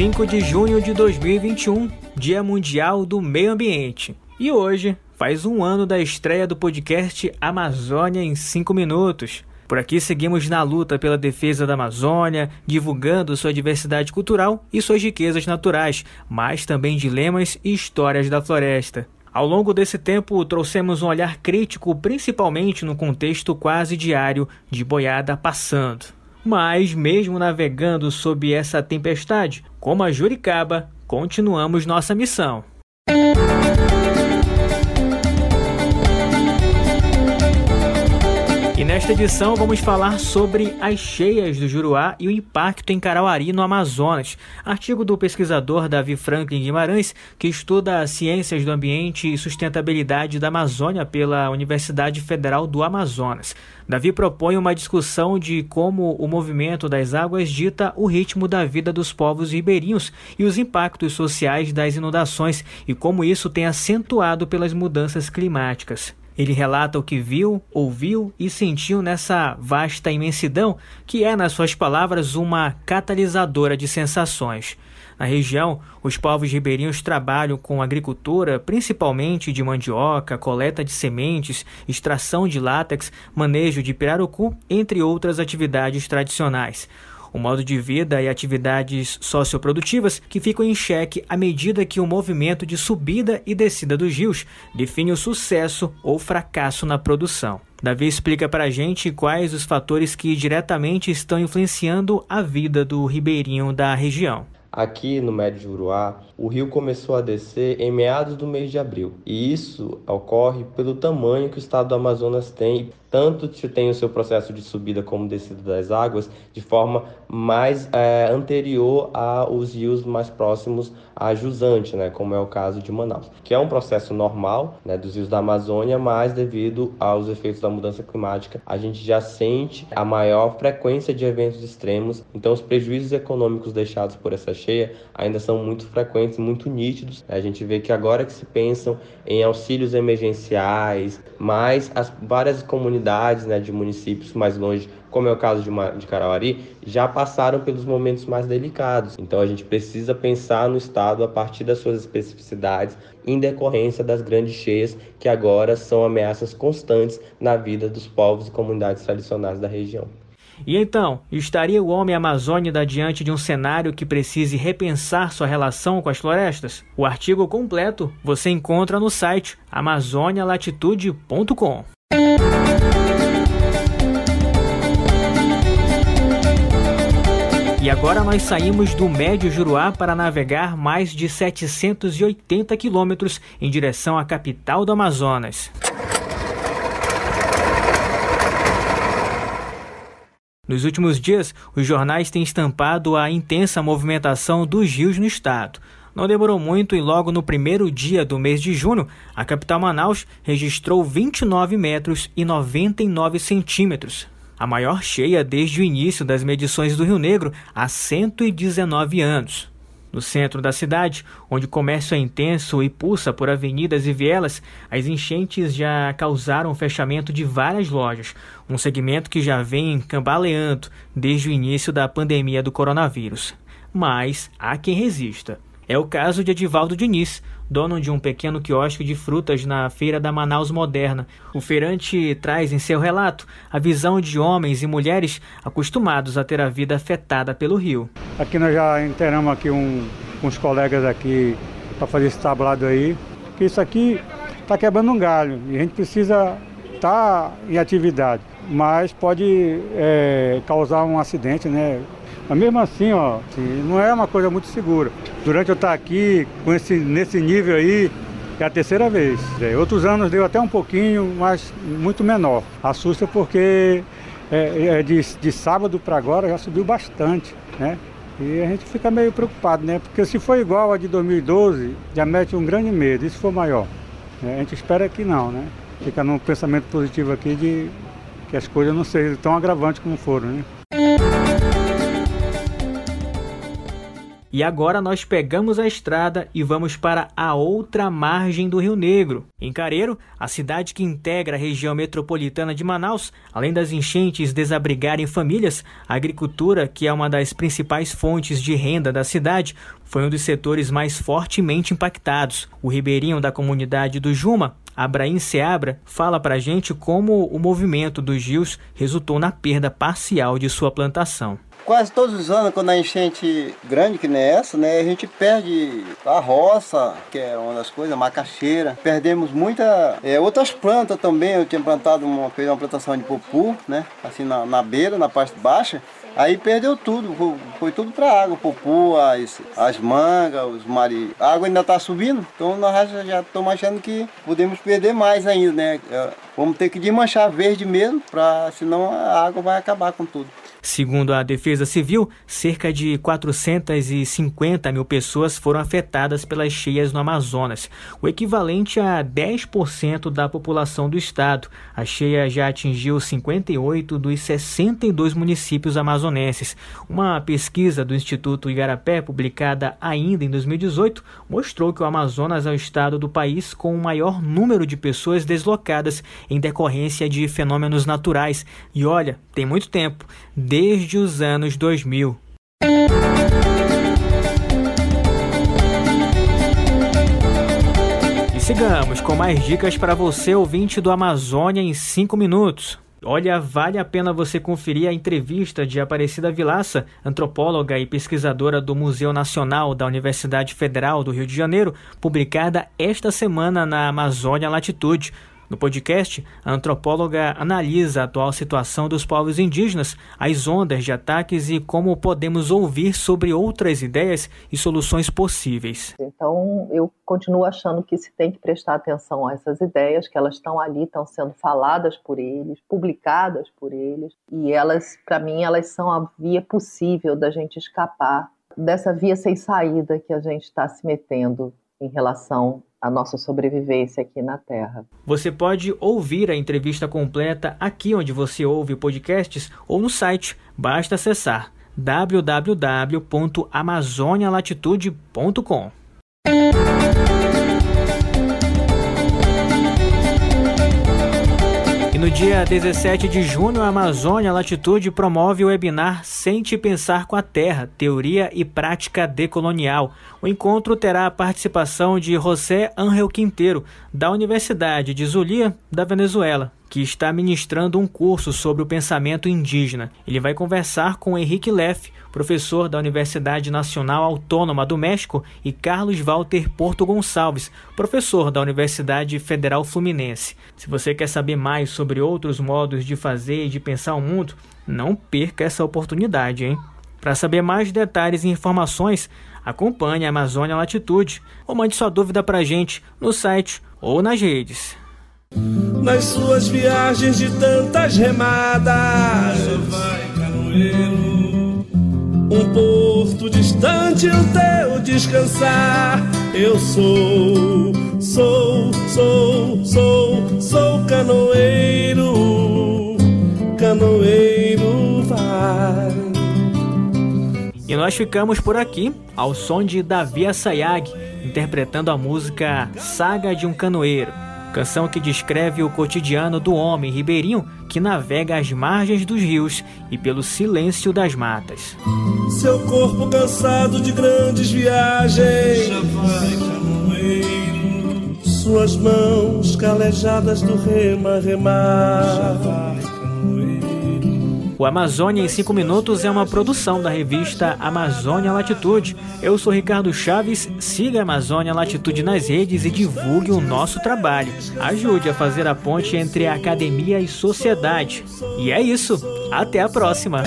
5 de junho de 2021, Dia Mundial do Meio Ambiente. E hoje faz um ano da estreia do podcast Amazônia em 5 Minutos. Por aqui seguimos na luta pela defesa da Amazônia, divulgando sua diversidade cultural e suas riquezas naturais, mas também dilemas e histórias da floresta. Ao longo desse tempo, trouxemos um olhar crítico, principalmente no contexto quase diário de boiada passando. Mas, mesmo navegando sob essa tempestade, como a Juricaba, continuamos nossa missão. Nesta edição vamos falar sobre as cheias do Juruá e o impacto em Carauari, no Amazonas. Artigo do pesquisador Davi Franklin Guimarães, que estuda ciências do ambiente e sustentabilidade da Amazônia pela Universidade Federal do Amazonas. Davi propõe uma discussão de como o movimento das águas dita o ritmo da vida dos povos ribeirinhos e os impactos sociais das inundações e como isso tem acentuado pelas mudanças climáticas. Ele relata o que viu, ouviu e sentiu nessa vasta imensidão, que é, nas suas palavras, uma catalisadora de sensações. Na região, os povos ribeirinhos trabalham com agricultura, principalmente de mandioca, coleta de sementes, extração de látex, manejo de pirarucu, entre outras atividades tradicionais o modo de vida e atividades socioprodutivas que ficam em xeque à medida que o movimento de subida e descida dos rios define o sucesso ou fracasso na produção. Davi explica para a gente quais os fatores que diretamente estão influenciando a vida do ribeirinho da região. Aqui no Médio Juruá, o rio começou a descer em meados do mês de abril. E isso ocorre pelo tamanho que o estado do Amazonas tem tanto tem o seu processo de subida como descida das águas de forma mais é, anterior aos rios mais próximos a jusante, né, como é o caso de Manaus, que é um processo normal né, dos rios da Amazônia, mas devido aos efeitos da mudança climática, a gente já sente a maior frequência de eventos extremos, então os prejuízos econômicos deixados por essa cheia ainda são muito frequentes, muito nítidos. A gente vê que agora que se pensam em auxílios emergenciais, mas as várias comunidades comunidades né, de municípios mais longe, como é o caso de, uma, de Carauari, já passaram pelos momentos mais delicados. Então a gente precisa pensar no Estado a partir das suas especificidades, em decorrência das grandes cheias que agora são ameaças constantes na vida dos povos e comunidades tradicionais da região. E então, estaria o homem amazônida diante de um cenário que precise repensar sua relação com as florestas? O artigo completo você encontra no site amazonialatitude.com. E agora nós saímos do Médio Juruá para navegar mais de 780 quilômetros em direção à capital do Amazonas. Nos últimos dias, os jornais têm estampado a intensa movimentação dos rios no estado. Não demorou muito e logo no primeiro dia do mês de junho, a capital Manaus registrou 29 metros e 99 centímetros, a maior cheia desde o início das medições do Rio Negro há 119 anos. No centro da cidade, onde o comércio é intenso e pulsa por avenidas e vielas, as enchentes já causaram o fechamento de várias lojas, um segmento que já vem cambaleando desde o início da pandemia do coronavírus. Mas há quem resista. É o caso de Edivaldo Diniz, dono de um pequeno quiosque de frutas na feira da Manaus Moderna. O feirante traz em seu relato a visão de homens e mulheres acostumados a ter a vida afetada pelo rio. Aqui nós já inteiramos aqui um, uns colegas aqui para fazer esse tablado aí, que isso aqui está quebrando um galho e a gente precisa estar tá em atividade, mas pode é, causar um acidente, né? Mas mesmo assim, ó, assim, não é uma coisa muito segura. Durante eu estar aqui, com esse, nesse nível aí, é a terceira vez. É, outros anos deu até um pouquinho, mas muito menor. Assusta porque é, é de, de sábado para agora já subiu bastante, né? E a gente fica meio preocupado, né? Porque se for igual a de 2012, já mete um grande medo, e se for maior? Né? A gente espera que não, né? Fica num pensamento positivo aqui de que as coisas não sejam tão agravantes como foram, né? E agora nós pegamos a estrada e vamos para a outra margem do Rio Negro. Em Careiro, a cidade que integra a região metropolitana de Manaus, além das enchentes desabrigarem famílias, a agricultura, que é uma das principais fontes de renda da cidade, foi um dos setores mais fortemente impactados. O ribeirinho da comunidade do Juma, Abraim Seabra, fala para a gente como o movimento dos rios resultou na perda parcial de sua plantação quase todos os anos, quando a enchente grande que nem essa, né, a gente perde a roça, que é uma das coisas, a macaxeira. Perdemos muita é, outras plantas também. Eu tinha plantado uma, fez uma plantação de popu, né, assim na, na beira, na parte baixa. Aí perdeu tudo, foi, foi tudo para água, popu, as, as mangas, os mari. A água ainda está subindo, então nós já estamos achando que podemos perder mais ainda, né? É, vamos ter que desmanchar verde mesmo, pra, senão a água vai acabar com tudo. Segundo a Defesa Civil, cerca de 450 mil pessoas foram afetadas pelas cheias no Amazonas, o equivalente a 10% da população do estado. A cheia já atingiu 58 dos 62 municípios amazonenses. Uma pesquisa do Instituto Igarapé, publicada ainda em 2018, mostrou que o Amazonas é o estado do país com o maior número de pessoas deslocadas em decorrência de fenômenos naturais. E olha, tem muito tempo desde os anos 2000. E sigamos com mais dicas para você, ouvinte do Amazônia, em 5 minutos. Olha, vale a pena você conferir a entrevista de Aparecida Vilaça, antropóloga e pesquisadora do Museu Nacional da Universidade Federal do Rio de Janeiro, publicada esta semana na Amazônia Latitude. No podcast, a antropóloga analisa a atual situação dos povos indígenas, as ondas de ataques e como podemos ouvir sobre outras ideias e soluções possíveis. Então, eu continuo achando que se tem que prestar atenção a essas ideias, que elas estão ali, estão sendo faladas por eles, publicadas por eles, e elas, para mim, elas são a via possível da gente escapar dessa via sem saída que a gente está se metendo em relação à nossa sobrevivência aqui na Terra. Você pode ouvir a entrevista completa aqui onde você ouve podcasts ou no site. Basta acessar www.amazonialatitude.com. no dia 17 de junho, a Amazônia Latitude promove o webinar Sente Pensar com a Terra, Teoria e Prática Decolonial. O encontro terá a participação de José Ángel Quinteiro, da Universidade de Zulia, da Venezuela que está ministrando um curso sobre o pensamento indígena. Ele vai conversar com Henrique Leff, professor da Universidade Nacional Autônoma do México, e Carlos Walter Porto Gonçalves, professor da Universidade Federal Fluminense. Se você quer saber mais sobre outros modos de fazer e de pensar o mundo, não perca essa oportunidade, hein? Para saber mais detalhes e informações, acompanhe a Amazônia Latitude ou mande sua dúvida para a gente no site ou nas redes nas suas viagens de tantas remadas. vai, canoeiro, um porto distante o teu descansar. Eu sou, sou, sou, sou, sou canoeiro, canoeiro vai. E nós ficamos por aqui, ao som de Davi Assayag, interpretando a música Saga de um Canoeiro canção que descreve o cotidiano do homem ribeirinho que navega às margens dos rios e pelo silêncio das matas. Seu corpo cansado de grandes viagens, já vai canoeiro. Suas mãos calejadas do rema remar. Já vai o Amazônia em 5 Minutos é uma produção da revista Amazônia Latitude. Eu sou Ricardo Chaves, siga a Amazônia Latitude nas redes e divulgue o nosso trabalho. Ajude a fazer a ponte entre a academia e sociedade. E é isso, até a próxima!